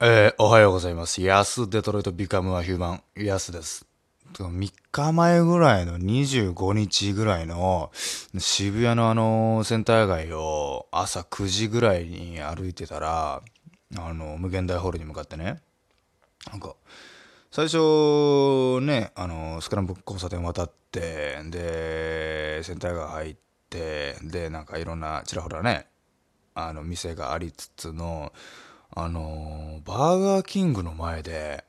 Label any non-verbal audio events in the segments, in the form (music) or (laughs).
えー、おはようございます。ヤスデトロイトビカムアヒューマン、ヤスです。3日前ぐらいの25日ぐらいの渋谷のあのセンター街を朝9時ぐらいに歩いてたら、あの無限大ホールに向かってね、なんか、最初ね、あの、スクランブル交差点渡って、で、センター街入って、で、なんかいろんなちらほらね、あの店がありつつのあのバーガーキングの前で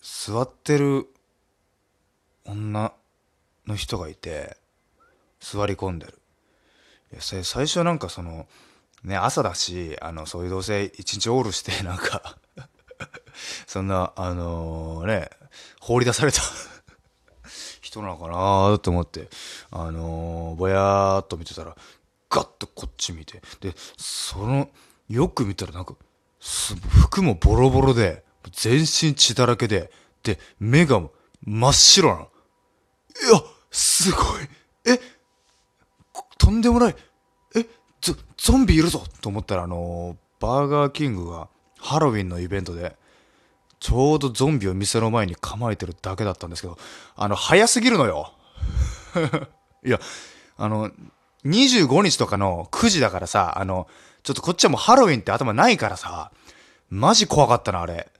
座ってる女の人がいて座り込んでる。いや最初なんかそのね朝だしあのそういうどうせ一日オールして (laughs) なんかそんなあのね放り出された (laughs) 人なのかなと思ってあのぼやーっと見てたらガッとこっち見てでそのよく見たらなんか服もボロボロで全身血だらけでで目が真っ白なの。いやすごい。えとんでもない。えゾゾンビいるぞ。と思ったらあのバーガーキングがハロウィンのイベントでちょうどゾンビを店の前に構えてるだけだったんですけどあの早すぎるのよ。(laughs) いやあの25日とかの9時だからさ、あの、ちょっとこっちはもうハロウィンって頭ないからさ、マジ怖かったな、あれ。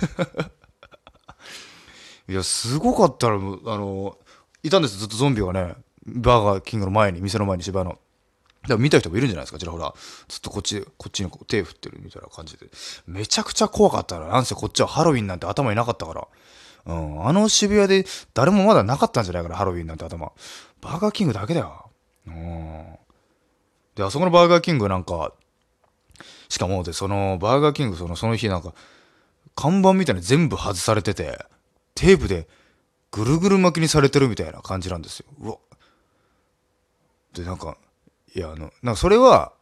(laughs) いや、すごかったら、あの、いたんですずっとゾンビがね、バーガーキングの前に、店の前に芝の。だから見た人もいるんじゃないですか、ちらほら。ずっとこっち、こっちにこう手振ってるみたいな感じで。めちゃくちゃ怖かったな。なんせこっちはハロウィンなんて頭になかったから。うん、あの渋谷で誰もまだなかったんじゃないかな、ハロウィンなんて頭。バーガーキングだけだよ。うんで、あそこのバーガーキングなんか、しかもで、そのバーガーキングそのその日なんか、看板みたいに全部外されてて、テープでぐるぐる巻きにされてるみたいな感じなんですよ。うわ。で、なんか、いや、あの、なんかそれは、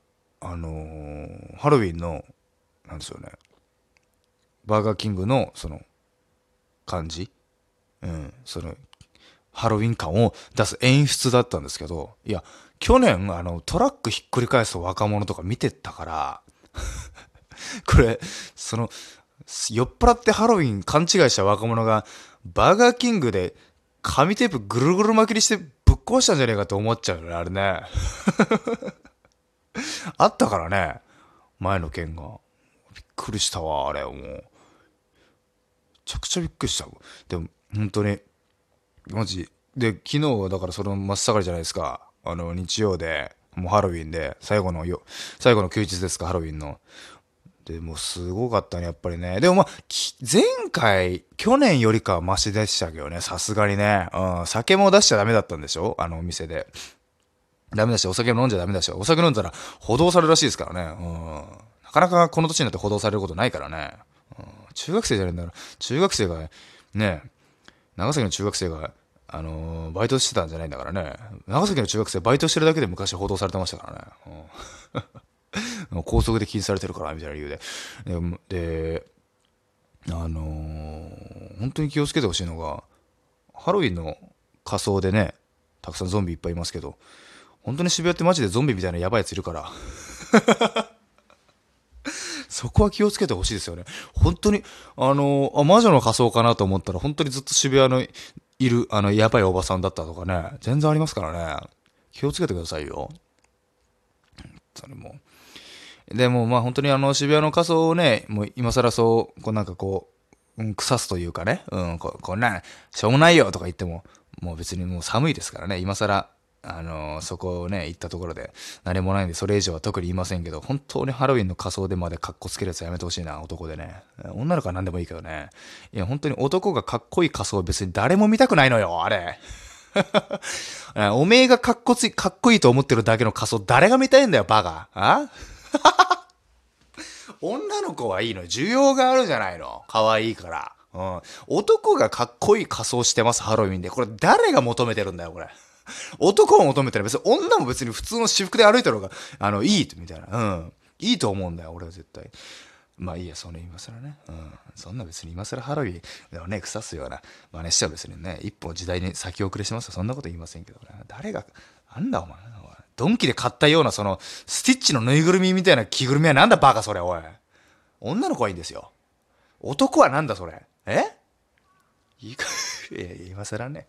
あのーハロウィンの、なんですよね、バーガーキングの、その、感じ？うん、その、ハロウィン感を出す演出だったんですけど、いや、去年、あの、トラックひっくり返す若者とか見てたから、(laughs) これ、その、酔っ払ってハロウィン勘違いした若者が、バーガーキングで紙テープぐるぐる巻きにしてぶっ壊したんじゃねえかって思っちゃうよね、あれね。(laughs) あったからね、前の件が。びっくりしたわ、あれ、もう。めちゃくちゃびっくりした。でも、本当に、マジ。で、昨日はだからその真っ盛りじゃないですか。あの、日曜で、もうハロウィンで、最後のよ、最後の休日ですか、ハロウィンの。で、もすごかったね、やっぱりね。でもまあ、前回、去年よりかはマシでしたけどね、さすがにね。うん、酒も出しちゃダメだったんでしょ？あのお店で。ダメだし、お酒も飲んじゃダメだし、お酒飲んだら補導されるらしいですからね。うん。なかなかこの年になって補導されることないからね。うん、中学生じゃないんだから、中学生が、ね、長崎の中学生が、あのーバイトしてたんじゃないんだからね。長崎の中学生バイトしてるだけで昔報道されてましたからね。うん、(laughs) 高速で禁止されてるから、みたいな理由で。で、あのー本当に気をつけてほしいのが、ハロウィンの仮装でね、たくさんゾンビいっぱいいますけど、本当に渋谷ってマジでゾンビみたいなやばいやついるから。そこは気をつけてほしいですよね。本当に、あのあ、魔女の仮装かなと思ったら、本当にずっと渋谷のいる、あの、やばいおばさんだったとかね、全然ありますからね。気をつけてくださいよ。本当にも。でも、まあ本当にあの、渋谷の仮装をね、もう今更そう、こうなんかこう、うん、腐すというかね、うん、ここんな、しょうもないよとか言っても、もう別にもう寒いですからね、今更、あのそこをね、行ったところで何もないんで、それ以上は特に言いませんけど、本当にハロウィンの仮装でまで格好つけるやつやめてほしいな、男でね。女の子は何でもいいけどね。いや、本当に男がかっこいい仮装別に誰も見たくないのよ、あれ。(laughs) おめえがかっこつい、かっこいいと思ってるだけの仮装誰が見たいんだよ、バカ。あ？(laughs) 女の子はいいの需要があるじゃないの可愛いから。うん。男がかっこいい仮装してます、ハロウィンで。これ誰が求めてるんだよ、これ。(laughs) 男を求めてる。別に女も別に普通の私服で歩いてる方が、あの、いい、みたいな。うん。いいと思うんだよ、俺は絶対。まあいいや、その今更ね。うん。そんな別に今更ハロウィンでもね、腐すような真似しちゃ別にね、一歩時代に先送りしますよ。そんなこと言いませんけどね。誰が、なんだお前。おいドンキで買ったようなその、スティッチのぬいぐるみみたいな着ぐるみはなんだバカそれ、おい。女の子はいいんですよ。男はなんだそれえ？いいか、いや、今更ね。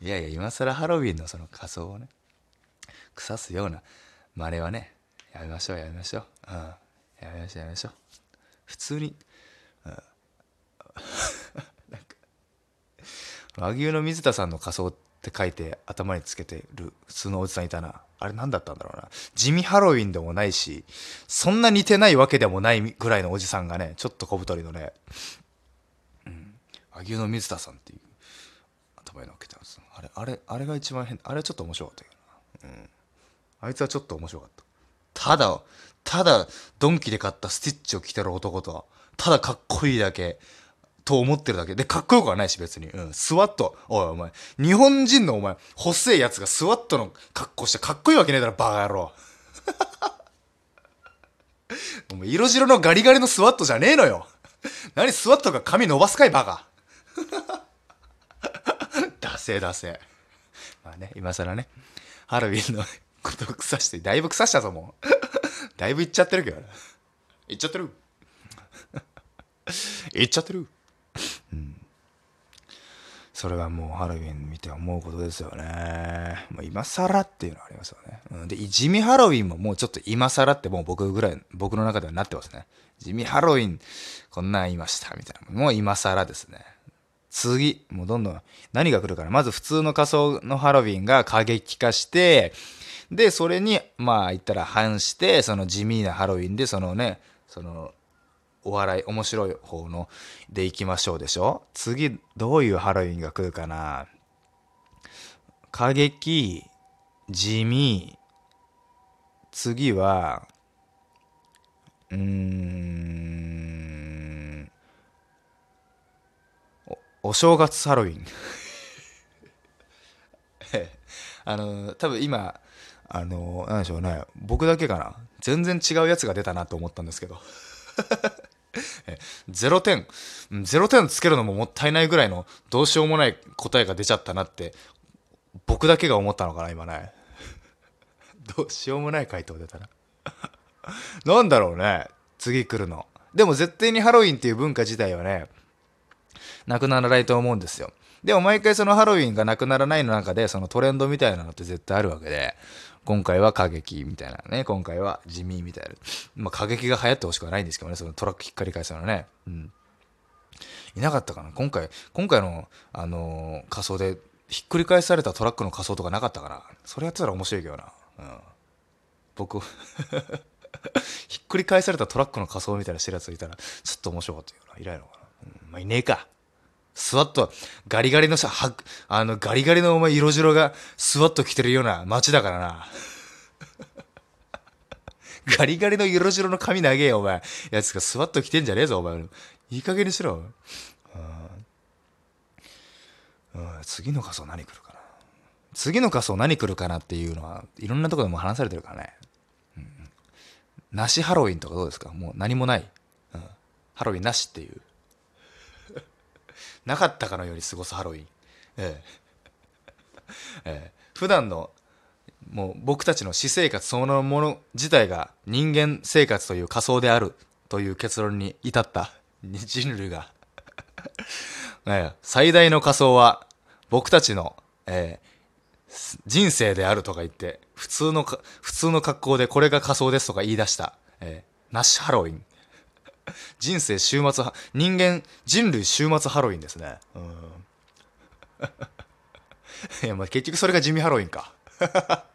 いやいや、今更ハロウィンのその仮装をね、腐すような真似はね、やめましょう、やめましょう。うん。やめましょう、やめましょう。普通に、うん。(laughs) なんか、和牛の水田さんの仮装って書いて頭につけてる普通のおじさんいたな。あれ何だったんだろうな。地味ハロウィンでもないし、そんな似てないわけでもないぐらいのおじさんがね、ちょっと小太りのね、うん、和牛の水田さんっていう頭に乗っけてます。あれ、あれ、あれが一番変、あれはちょっと面白かったけどな。うん。あいつはちょっと面白かった。ただ、ただ、ドンキで買ったスティッチを着てる男と、ただかっこいいだけ、と思ってるだけ。で、かっこよくはないし、別に。うん。スワット。おい、お前。日本人のお前、細いやつがスワットの格好してかっこいいわけねえだろ、バカ野郎。(laughs) お前、色白のガリガリのスワットじゃねえのよ。何スワットが髪伸ばすかい、バカ。ダセダセ。(laughs) まあね、今更ね、ハロウィンのことを腐して、だいぶ腐したぞ、もう。(laughs) だいぶいっちゃってるけどね。いっちゃってる。(laughs) いっちゃってる。うん。それはもうハロウィン見て思うことですよね。もう今更っていうのはありますよね。うん、で、地味ハロウィンももうちょっと今更ってもう僕ぐらい、僕の中ではなってますね。地味ハロウィン、こんなん言いましたみたいな。もう今更ですね。次、もうどんどん何が来るかな。まず普通の仮想のハロウィンが過激化して、で、それに、まあ言ったら反して、その地味なハロウィンで、そのね、その、お笑い、面白い方のでいきましょうでしょ次、どういうハロウィンが来るかな過激、地味、次は、うーん、お、正月ハロウィン。(laughs) あの、多分今、あの、なんでしょうね、僕だけかな。全然違うやつが出たなと思ったんですけど。(laughs) 0点、0点つけるのももったいないぐらいのどうしようもない答えが出ちゃったなって、僕だけが思ったのかな、今ね。(laughs) どうしようもない回答出たな。なんだろうね、次来るの。でも絶対にハロウィンっていう文化自体はね、なくならないと思うんですよ。でも毎回そのハロウィンがなくならないの中で、そのトレンドみたいなのって絶対あるわけで、今回は過激みたいなね、今回は地味みたいな。まあ過激が流行ってほしくはないんですけどね、そのトラックひっかり返すのね。うん。いなかったかな今回、今回の、あのー、仮装でひっくり返されたトラックの仮装とかなかったかなそれやってたら面白いけどな。うん。僕 (laughs) ひっくり返されたトラックの仮装みたいなしてるやついたら、ちょっと面白かったよな。いないのかな。うん、まあ、いねえか。スワット、ガリガリのさ、は、あの、ガリガリのお前色白がスワット着てるような街だからな。(laughs) ガリガリの色白の髪長えよ、お前。やつがスワット着てんじゃねえぞ、お前。いい加減にしろ。うん、次の仮装何来るかな。次の仮装何来るかなっていうのは、いろんなとこでも話されてるからね。うん、なしハロウィンとかどうですか？もう何もない。うん、ハロウィンなしっていう。なかったかのように過ごすハロウィン。ええ。ええ、普段のもう僕たちの私生活そのもの自体が人間生活という仮想であるという結論に至った。人類が。(laughs) ええ、最大の仮想は僕たちの、えー、人生であるとか言って普通の普通の格好でこれが仮想ですとか言い出した、えー、ナッシュハロウィン。人生週末人間人類週末ハロウィンですねうん (laughs) いやまあ結局それが地味ハロウィンか (laughs)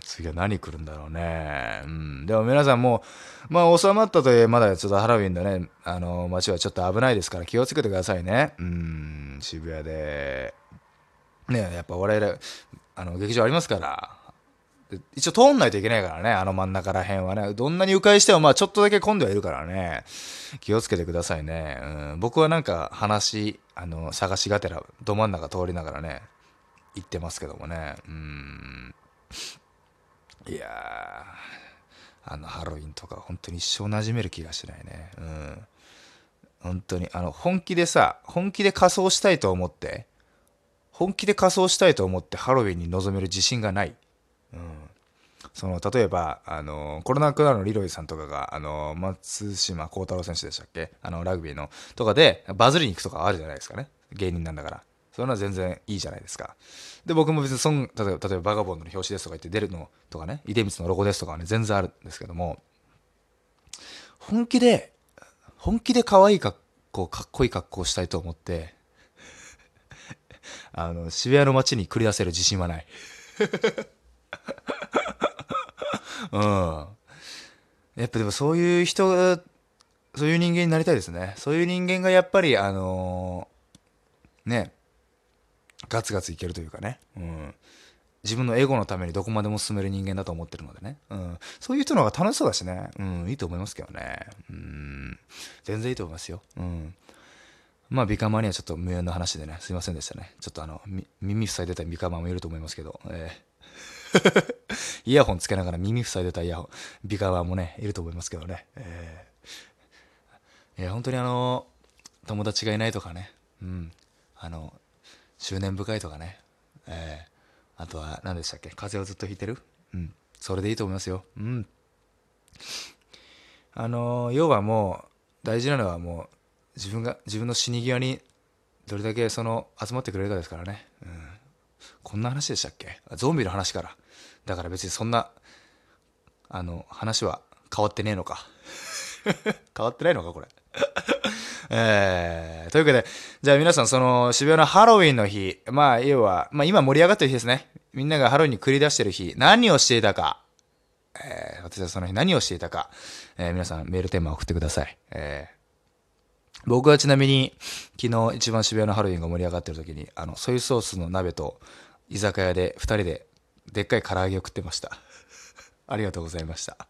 次は何来るんだろうね。うん。でも皆さんもう、まあ収まったといえまだちょっとハロウィンでね、あの、街はちょっと危ないですから気をつけてくださいね。うん、渋谷で。ねやっぱ我々、あの、劇場ありますから、一応通んないといけないからね、あの真ん中ら辺はね。どんなに迂回しても、まあちょっとだけ混んではいるからね。気をつけてくださいね。うん、僕はなんか話、あの、探しがてら、ど真ん中通りながらね、行ってますけどもね。うん。いやあのハロウィンとか本当に一生馴染める気がしないね。うん。本当に、あの、本気でさ、本気で仮装したいと思って、本気で仮装したいと思ってハロウィンに臨める自信がない。うん。その、例えば、あの、コロナクラのリロイさんとかが、あの、松島幸太郎選手でしたっけ？あの、ラグビーの、とかで、バズりに行くとかあるじゃないですかね。芸人なんだから。そういうのは全然いいじゃないですか。で、僕も別にそん、例えば、例えばバガボンドの表紙ですとか言って出るのとかね、出光のロゴですとかはね、全然あるんですけども、本気で、本気で可愛い格好、かっこいい格好をしたいと思って、あの、渋谷の街に繰り出せる自信はない。うん。やっぱでもそういう人、そういう人間になりたいですね。そういう人間がやっぱり、あのー、ね、ガツガツいけるというかね。うん。自分のエゴのためにどこまでも進める人間だと思ってるのでね。うん。そういう人の方が楽しそうだしね。うん。いいと思いますけどね。うん。全然いいと思いますよ。うん。まあ、ビカマにはちょっと無縁の話でね、すいませんでしたね。ちょっとあの、耳塞いでたビカマもいると思いますけど、えー (laughs) イヤホンつけながら耳塞いでたイヤホン、ビカマもね、いると思いますけどね。えー、いや、本当にあの、友達がいないとかね、うん。あの、執念深いとかね、えー、あとは何でしたっけ？風邪をずっとひいてる？うん。それでいいと思いますよ。うん。あの、要はもう、大事なのはもう、自分が、自分の死に際に、どれだけその、集まってくれるかですからね。うん。こんな話でしたっけ？ゾンビの話から。だから別にそんな、あの、話は変わってねえのか。(laughs) 変わってないのかこれ。(laughs) えー、というわけで、じゃあ皆さん、その渋谷のハロウィンの日、まあ、要は、まあ今盛り上がってる日ですね。みんながハロウィンに繰り出してる日、何をしていたか、えー、私はその日何をしていたか、えー、皆さんメールテーマ送ってください。えー、僕はちなみに、昨日一番渋谷のハロウィンが盛り上がってる時に、あの、ソイソースの鍋と居酒屋で二人ででっかい唐揚げを食ってました。ありがとうございました。